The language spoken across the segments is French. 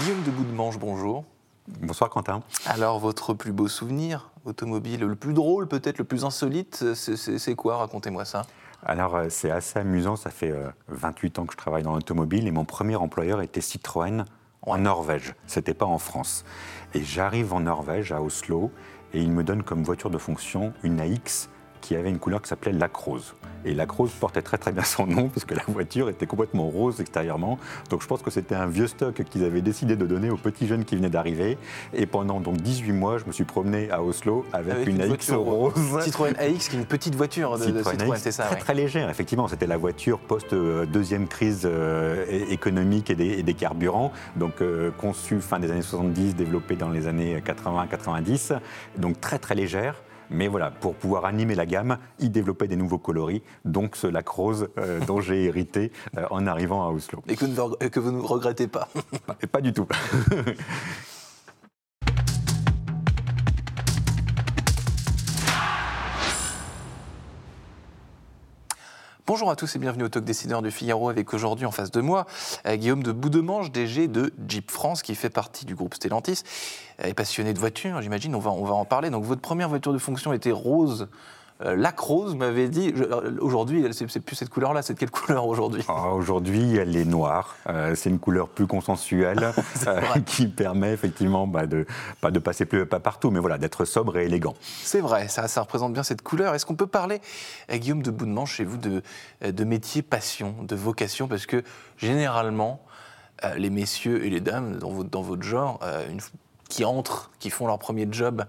Guillaume de Bout-de-Manche, bonjour. Bonsoir Quentin. Alors, votre plus beau souvenir automobile, le plus drôle peut-être, le plus insolite, c'est quoi? Racontez-moi ça. Alors, euh, c'est assez amusant, ça fait 28 euh, ans que je travaille dans l'automobile et mon premier employeur était Citroën en Norvège. C'était pas en France. Et j'arrive en Norvège, à Oslo, et il me donne comme voiture de fonction une AX qui avait une couleur qui s'appelait Lacrose. Et Lacrose portait très très bien son nom parce que la voiture était complètement rose extérieurement. Donc je pense que c'était un vieux stock qu'ils avaient décidé de donner aux petits jeunes qui venaient d'arriver. Et pendant donc 18 mois, je me suis promené à Oslo avec, une, AX rose. Citroën AX, qui est une petite voiture de Citroën, c'est ça Très très légère, effectivement. C'était la voiture post-deuxième crise euh, économique et des, carburants. Donc euh, conçue fin des années 70, développée dans les années 80-90. Donc très très légère. Mais voilà, pour pouvoir animer la gamme, il développait des nouveaux coloris, donc ce lac rose euh, dont j'ai hérité euh, en arrivant à Oslo. Et que, que vous ne regrettez pas Pas du tout. Bonjour à tous et bienvenue au Talk Décideur du Figaro avec aujourd'hui en face de moi euh, Guillaume de Boudemange, DG de Jeep France qui fait partie du groupe Stellantis et euh, passionné de voitures, j'imagine, on va, on va en parler. Donc votre première voiture de fonction était rose euh, Lac rose m'avait dit, euh, aujourd'hui, c'est plus cette couleur-là, c'est de quelle couleur aujourd'hui? Ah, Aujourd'hui, elle est noire. Euh, c'est une couleur plus consensuelle qui permet effectivement bah, de, pas de passer plus, pas partout, mais voilà, d'être sobre et élégant. C'est vrai, ça, ça représente bien cette couleur. Est-ce qu'on peut parler, Guillaume de Boudemanche, chez vous, de, de métier passion, de vocation? Parce que généralement, les messieurs et les dames dans votre, dans votre genre, une, qui entrent, qui font leur premier job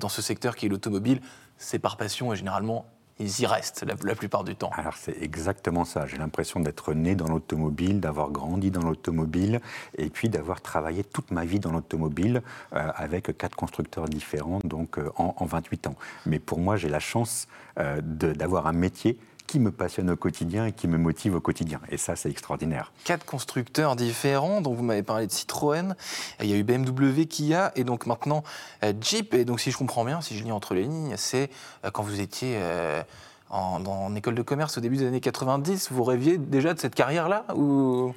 dans ce secteur qui est l'automobile, c'est par passion et généralement ils y restent la, plupart du temps. Alors c'est exactement ça. J'ai l'impression d'être né dans l'automobile, d'avoir grandi dans l'automobile et puis d'avoir travaillé toute ma vie dans l'automobile euh, avec quatre constructeurs différents, donc euh, en, 28 ans. Mais pour moi, j'ai la chance euh, d'avoir un métier qui me passionne au quotidien et qui me motive au quotidien. Et ça, c'est extraordinaire. Quatre constructeurs différents, dont vous m'avez parlé de Citroën, il y a eu BMW, Kia, et donc maintenant euh, Jeep. Et donc, si je comprends bien, si je lis entre les lignes, c'est euh, quand vous étiez euh, en, école de commerce au début des années 90, vous rêviez déjà de cette carrière-là ou...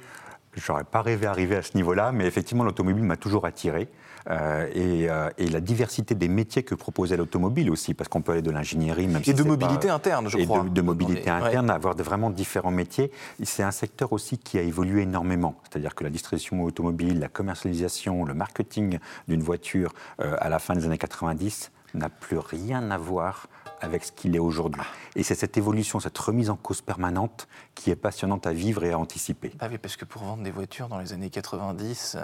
J'aurais pas rêvé d'arriver à ce niveau-là, mais effectivement, l'automobile m'a toujours attiré. Euh, euh, et, la diversité des métiers que proposait l'automobile aussi, parce qu'on peut aller de l'ingénierie, même et de mobilité interne, je crois. Et de, mobilité interne, avoir de vraiment différents métiers. C'est un secteur aussi qui a évolué énormément. C'est-à-dire que la distribution automobile, la commercialisation, le marketing d'une voiture euh, à la fin des années 90 n'a plus rien à voir avec ce qu'il est aujourd'hui. Et c'est cette évolution, cette remise en cause permanente qui est passionnante à vivre et à anticiper. Ah oui, parce que pour vendre des voitures dans les années 90,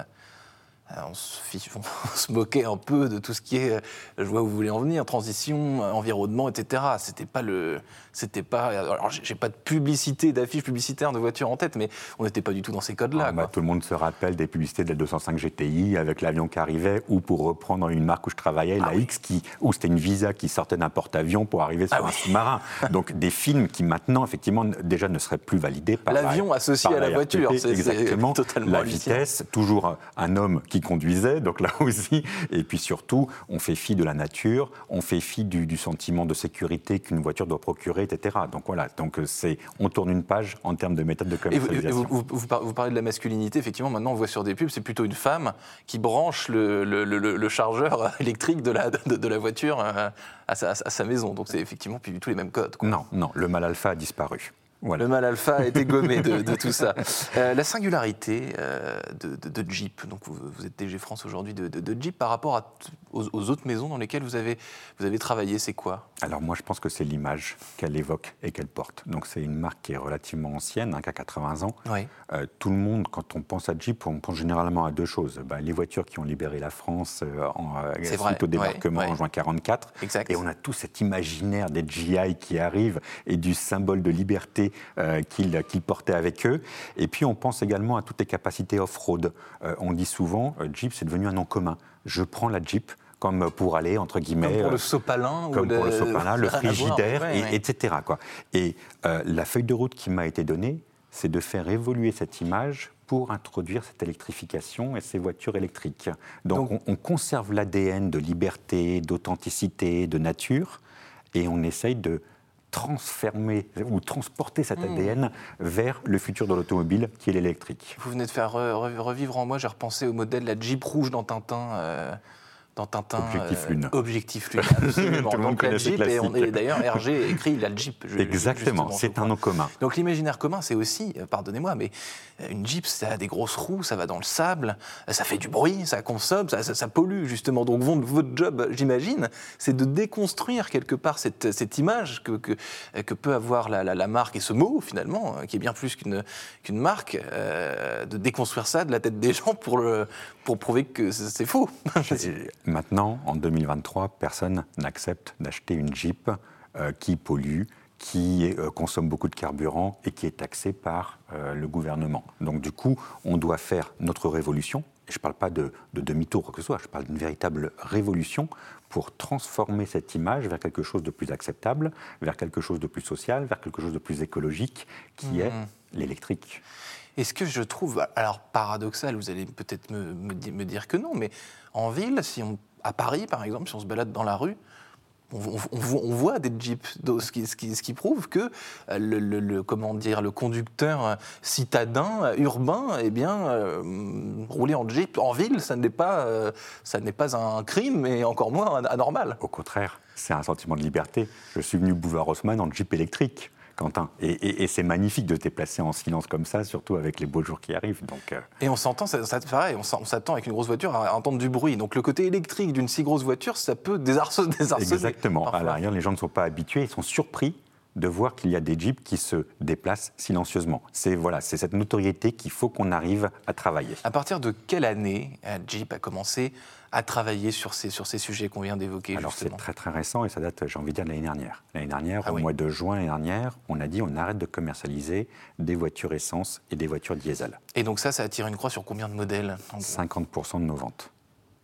euh, on se, moquait un peu de tout ce qui est, euh, je vois où vous voulez en venir, transition, euh, environnement, etc. C'était pas le, c'était pas, alors j'ai pas de publicité, d'affiches publicitaires de voitures en tête, mais on n'était pas du tout dans ces codes-là. Ah, bah, tout le monde se rappelle des publicités de la 205 GTI avec l'avion qui arrivait, ou pour reprendre une marque où je travaillais, ah la X, qui, où c'était une Visa qui sortait d'un porte-avions pour arriver sur ah un sous-marin. Donc des films qui maintenant, effectivement, déjà ne seraient plus validés par l'avion associé à la voiture. C'est exactement la vitesse, toujours un homme qui conduisait, donc là aussi. Et puis surtout, on fait fi de la nature, on fait fi du, sentiment de sécurité qu'une voiture doit procurer, etc. Donc voilà, donc euh, c'est, on tourne une page en termes de méthode de commercialisation. Et vous, vous, parlez de la masculinité, effectivement, maintenant on voit sur des pubs, c'est plutôt une femme qui branche le, le, chargeur électrique de la, de, la voiture euh, à sa, à sa, maison. Donc c'est effectivement plus du tout les mêmes codes. Non, non, le mal alpha a disparu. Le mal alpha a été gommé de, tout ça. Euh, la singularité euh, de, Jeep, donc vous, êtes DG France aujourd'hui de, Jeep par rapport aux, autres maisons dans lesquelles vous avez, vous avez travaillé, c'est quoi? Alors moi je pense que c'est l'image qu'elle évoque et qu'elle porte. Donc c'est une marque qui est relativement ancienne, hein, qui a 80 ans. Euh, tout le monde, quand on pense à Jeep, on pense généralement à deux choses. Ben, les voitures qui ont libéré la France en, suite au débarquement en juin 44. Et on a tout cet imaginaire des GI qui arrivent et du symbole de liberté euh, qu'ils portaient avec eux. Et puis on pense également à toutes les capacités off-road. Euh, on dit souvent, euh, Jeep, c'est devenu un nom commun. Je prends la Jeep comme pour aller, entre guillemets... Comme pour le sopalin. Comme pour le, sopalin, le frigidaire, etc. Quoi. Et la feuille de route qui m'a été donnée, c'est de faire évoluer cette image pour introduire cette électrification et ces voitures électriques. Donc, on, on, conserve l'ADN de liberté, d'authenticité, de nature, et on essaye de transformer ou transporter cet hmm. ADN vers le futur de l'automobile qui est l'électrique. Vous venez de faire revivre en moi, j'ai repensé au modèle la Jeep rouge dans Tintin. Euh, dans Tintin. Objectif Lune. Euh, objectif Lune, absolument. Tout le monde Donc Jeep, et, d'ailleurs Hergé écrit la Jeep. Exactement, c'est un nom commun. Donc l'imaginaire commun, c'est aussi, euh, pardonnez-moi, mais euh, une Jeep, ça a des grosses roues, ça va dans le sable, ça fait du bruit, ça consomme, ça, ça, pollue justement. Donc votre job, j'imagine, c'est de déconstruire quelque part cette, cette image que, que, que, peut avoir la, la, marque et ce mot finalement, qui est bien plus qu'une qu'une marque, de déconstruire ça de la tête des gens pour, le, pour prouver que c'est faux. Maintenant, en 2023, personne n'accepte d'acheter une Jeep euh, qui pollue, qui euh, consomme beaucoup de carburant et qui est taxée par euh, le gouvernement. Donc du coup, on doit faire notre révolution. Et je ne parle pas de, demi-tour que ce soit, je parle d'une véritable révolution pour transformer cette image vers quelque chose de plus acceptable, vers quelque chose de plus social, vers quelque chose de plus écologique, qui est mmh. l'électrique. Et ce que je trouve, alors paradoxal, vous allez peut-être me, dire que non, mais en ville, si on, à Paris par exemple, si on se balade dans la rue, on, voit des jeeps, ce qui, ce qui, ce qui prouve que euh, le, comment dire, le conducteur euh, citadin, euh, urbain, eh bien, rouler en jeep en ville, ça n'est pas, ça n'est pas un crime et encore moins anormal. Au contraire, c'est un sentiment de liberté. Je suis venu boulevard Haussmann en jeep électrique. Quentin. Et, c'est magnifique de te déplacer en silence comme ça, surtout avec les beaux jours qui arrivent. Donc, euh. Et on s'entend, ça, pareil, on s'attend avec une grosse voiture à entendre du bruit. Donc le côté électrique d'une si grosse voiture, ça peut désarçonner. Exactement. À l'arrière, les gens ne sont pas habitués, ils sont surpris de voir qu'il y a des jeeps qui se déplacent silencieusement. C'est voilà, c'est cette notoriété qu'il faut qu'on arrive à travailler. À partir de quelle année Jeep a commencé à travailler sur ces, sur ces sujets qu'on vient d'évoquer Alors c'est très très récent et ça date, j'ai envie de dire, l'année dernière. L'année dernière, ah au mois de juin l'année dernière, on a dit on arrête de commercialiser des voitures essence et des voitures diesel. Et donc ça, ça attire une croix sur combien de modèles? 50% de nos ventes.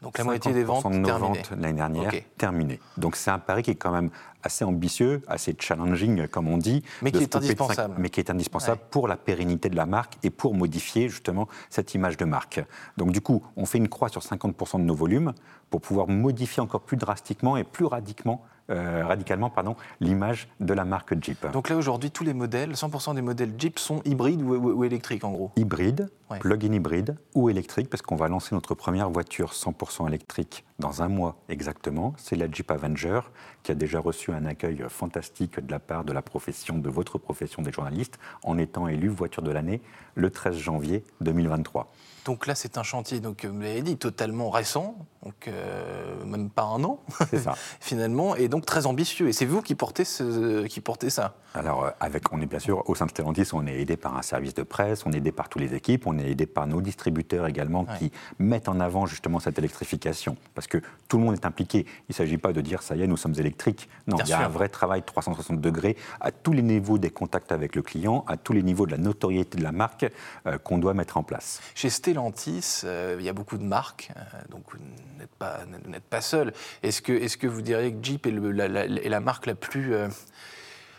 Donc la moitié des ventes de nos ventes l'année dernière terminées. Donc c'est un pari qui est quand même assez ambitieux, assez challenging comme on dit, mais qui est indispensable, mais qui est indispensable pour la pérennité de la marque et pour modifier justement cette image de marque. Donc du coup, on fait une croix sur 50% de nos volumes pour pouvoir modifier encore plus drastiquement et plus radicalement euh, radicalement pardon, l'image de la marque Jeep. Donc là aujourd'hui, tous les modèles, 100% des modèles Jeep sont hybrides ou, électriques en gros Hybrides, plug-in hybride ou électrique, parce qu'on va lancer notre première voiture 100% électrique dans un mois exactement. C'est la Jeep Avenger qui a déjà reçu un accueil fantastique de la part de la profession, de votre profession des journalistes, en étant élue voiture de l'année le 13 janvier 2023. Donc là, c'est un chantier, donc, vous l'avez dit, totalement récent, donc euh, même pas un an, ça. finalement, et donc très ambitieux. Et c'est vous qui portez, ce, qui portez ça? Alors, euh, avec, on est bien sûr, au sein de Stellantis, on est aidé par un service de presse, on est aidé par toutes les équipes, on est aidé par nos distributeurs également qui mettent en avant justement cette électrification. Parce que tout le monde est impliqué. Il ne s'agit pas de dire, ça y est, nous sommes électriques. Non, il y a un vrai travail 360 degrés à tous les niveaux des contacts avec le client, à tous les niveaux de la notoriété de la marque euh, qu'on doit mettre en place. Chez Stellantis, euh, il y a beaucoup de marques, euh, donc vous n'êtes pas, pas seul. Est-ce que, est que vous diriez que Jeep est, la, marque la plus...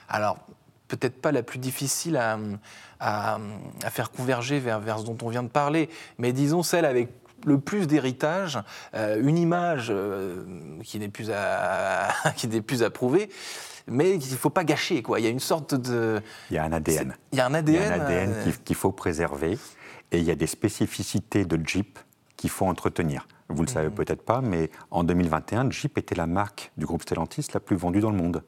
Alors, peut-être pas la plus difficile à, à, faire converger vers, vers, ce dont on vient de parler, mais disons celle avec le plus d'héritage, une image qui n'est plus à qui n'est plus à prouver, mais qu'il ne faut pas gâcher quoi. Il y a une sorte de il y a un ADN. Il y a un ADN, il y a un ADN qu'il faut préserver. Et il y a des spécificités de Jeep qu'il faut entretenir. Vous ne le savez mmh. peut-être pas, mais en 2021, Jeep était la marque du groupe Stellantis la plus vendue dans le monde.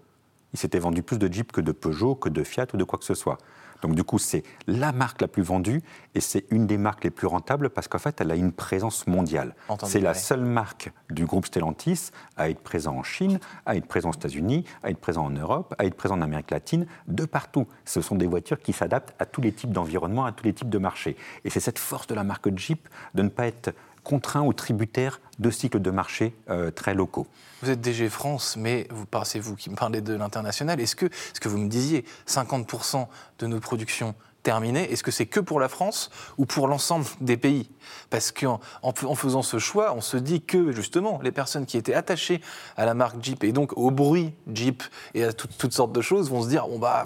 Il s'était vendu plus de Jeep que de Peugeot, que de Fiat ou de quoi que ce soit. Donc du coup, c'est la marque la plus vendue et c'est une des marques les plus rentables parce qu'en fait, elle a une présence mondiale. C'est la seule marque du groupe Stellantis à être présent en Chine, à être présent aux États-Unis, à être présent en Europe, à être présent en Amérique latine, de partout. Ce sont des voitures qui s'adaptent à tous les types d'environnement, à tous les types de marchés. Et c'est cette force de la marque Jeep de ne pas être contraint ou tributaire de cycles de marché euh, très locaux. Vous êtes DG France, mais vous c'est vous qui me parlez de l'international. Est-ce que, ce que vous me disiez, 50% de nos productions terminées, est-ce que c'est que pour la France ou pour l'ensemble des pays? Parce qu'en en, faisant ce choix, on se dit que justement, les personnes qui étaient attachées à la marque Jeep et donc au bruit Jeep et à toutes sortes de choses vont se dire, on bah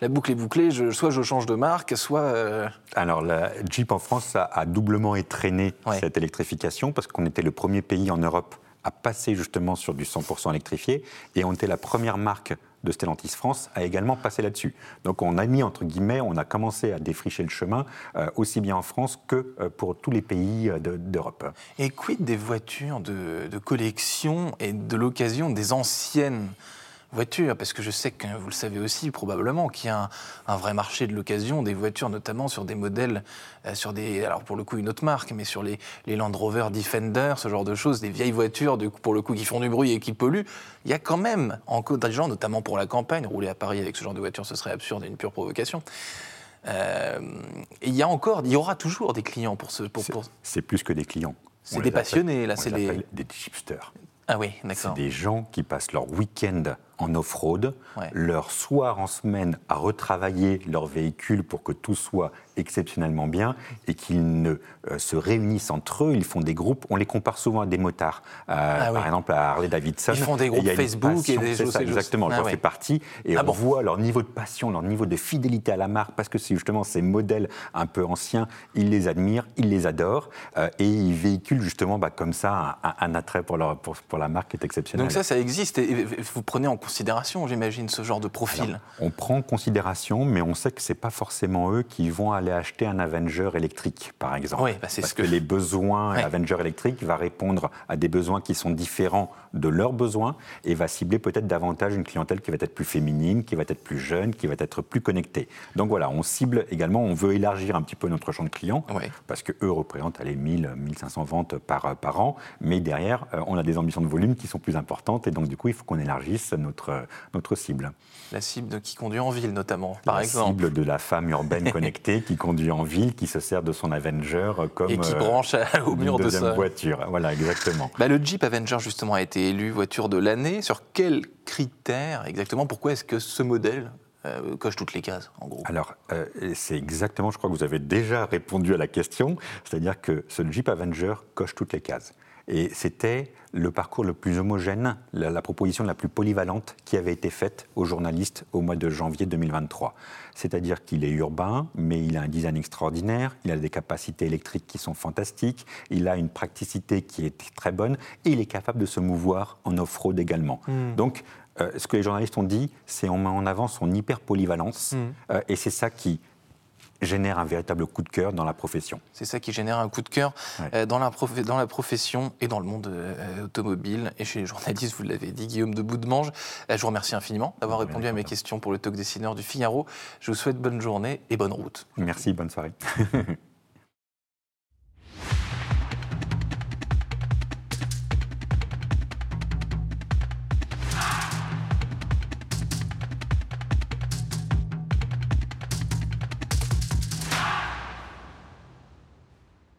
la boucle est bouclée, soit je change de marque, soit... Euh, Alors, la Jeep en France a, doublement étraîné cette électrification parce qu'on était le premier pays en Europe à passer justement sur du 100% électrifié et on était la première marque de Stellantis France a également passé là-dessus. Donc on a mis, entre guillemets, on a commencé à défricher le chemin, aussi bien en France que pour tous les pays d'Europe. Et quid des voitures de, de collection et de l'occasion des anciennes voitures, parce que je sais que vous le savez aussi probablement qu'il y a un, vrai marché de l'occasion des voitures, notamment sur des modèles, euh, sur des, alors pour le coup une autre marque, mais sur les, Land Rover Defender, ce genre de choses, des vieilles voitures de, pour le coup qui font du bruit et qui polluent. Il y a quand même en des gens, notamment pour la campagne, rouler à Paris avec ce genre de voiture, ce serait absurde et une pure provocation. Euh, il y a encore, il y aura toujours des clients pour ce. Pour, C'est plus que des clients. C'est des passionnés, là, c'est des. Des chipsters. Ah oui, d'accord. C'est des gens qui passent leur week-end en off-road, leur soir en semaine à retravailler leur véhicule pour que tout soit exceptionnellement bien et qu'ils ne euh, se réunissent entre eux, ils font des groupes, on les compare souvent à des motards, euh, ah par exemple à Harley Davidson. Ils font des groupes Facebook et des choses. Exactement, ah j'en fais partie. Et ah on voit leur niveau de passion, leur niveau de fidélité à la marque parce que c'est justement ces modèles un peu anciens, ils les admirent, ils les adorent euh, et ils véhiculent justement bah, comme ça un, attrait pour, leur, pour, pour, la marque qui est exceptionnel. Donc ça, ça existe. Et vous prenez en considération, j'imagine, ce genre de profil On prend en considération, mais on sait que ce n'est pas forcément eux qui vont aller acheter un Avenger électrique, par exemple. Oui, bah, c'est Parce ce que... les besoins, Avenger électrique va répondre à des besoins qui sont différents de leurs besoins et va cibler peut-être davantage une clientèle qui va être plus féminine, qui va être plus jeune, qui va être plus connectée. Donc voilà, on cible également, on veut élargir un petit peu notre champ de clients, parce qu'eux représentent les 1000, 1500 ventes par, par an, mais derrière, euh, on a des ambitions de volume qui sont plus importantes, et donc du coup, il faut qu'on élargisse notre, notre cible. La cible qui conduit en ville, notamment, par exemple. La cible de la femme urbaine connectée qui conduit en ville, qui se sert de son Avenger comme. Et qui euh, branche au mur de sa voiture. Voilà, exactement. Bah, le Jeep Avenger, justement, a été élu voiture de l'année. Sur quels critères exactement Pourquoi est-ce que ce modèle euh, coche toutes les cases, en gros? Alors, euh, c'est exactement, je crois que vous avez déjà répondu à la question, c'est-à-dire que ce Jeep Avenger coche toutes les cases. Et c'était le parcours le plus homogène, la, proposition la plus polyvalente qui avait été faite aux journalistes au mois de janvier 2023. C'est-à-dire qu'il est urbain, mais il a un design extraordinaire, il a des capacités électriques qui sont fantastiques, il a une praticité qui est très bonne, et il est capable de se mouvoir en off-road également. Hmm. Donc, euh, ce que les journalistes ont dit, c'est on met en avant son hyper polyvalence, hmm. euh, et c'est ça qui génère un véritable coup de cœur dans la profession. C'est ça qui génère un coup de cœur euh, dans, la dans la profession et dans le monde euh, automobile. Et chez les journalistes, vous l'avez dit, Guillaume de Boudemange. Euh, je vous remercie infiniment d'avoir répondu à mes questions pour le talk dessineur du Figaro. Je vous souhaite bonne journée et bonne route. Merci, bonne soirée.